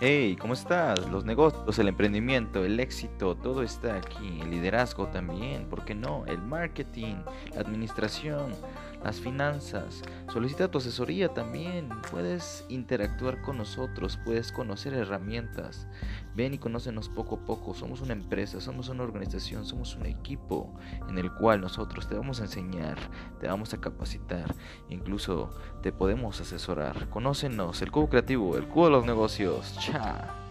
Hey, ¿cómo estás? Los negocios, el emprendimiento, el éxito, todo está aquí. El liderazgo también, ¿por qué no? El marketing, la administración, las finanzas. Solicita tu asesoría también. Puedes interactuar con nosotros, puedes conocer herramientas. Ven y conócenos poco a poco. Somos una empresa, somos una organización, somos un equipo en el cual nosotros te vamos a enseñar, te vamos a capacitar, incluso te podemos asesorar. Conócenos, el cubo creativo, el cubo de los negocios. Chao.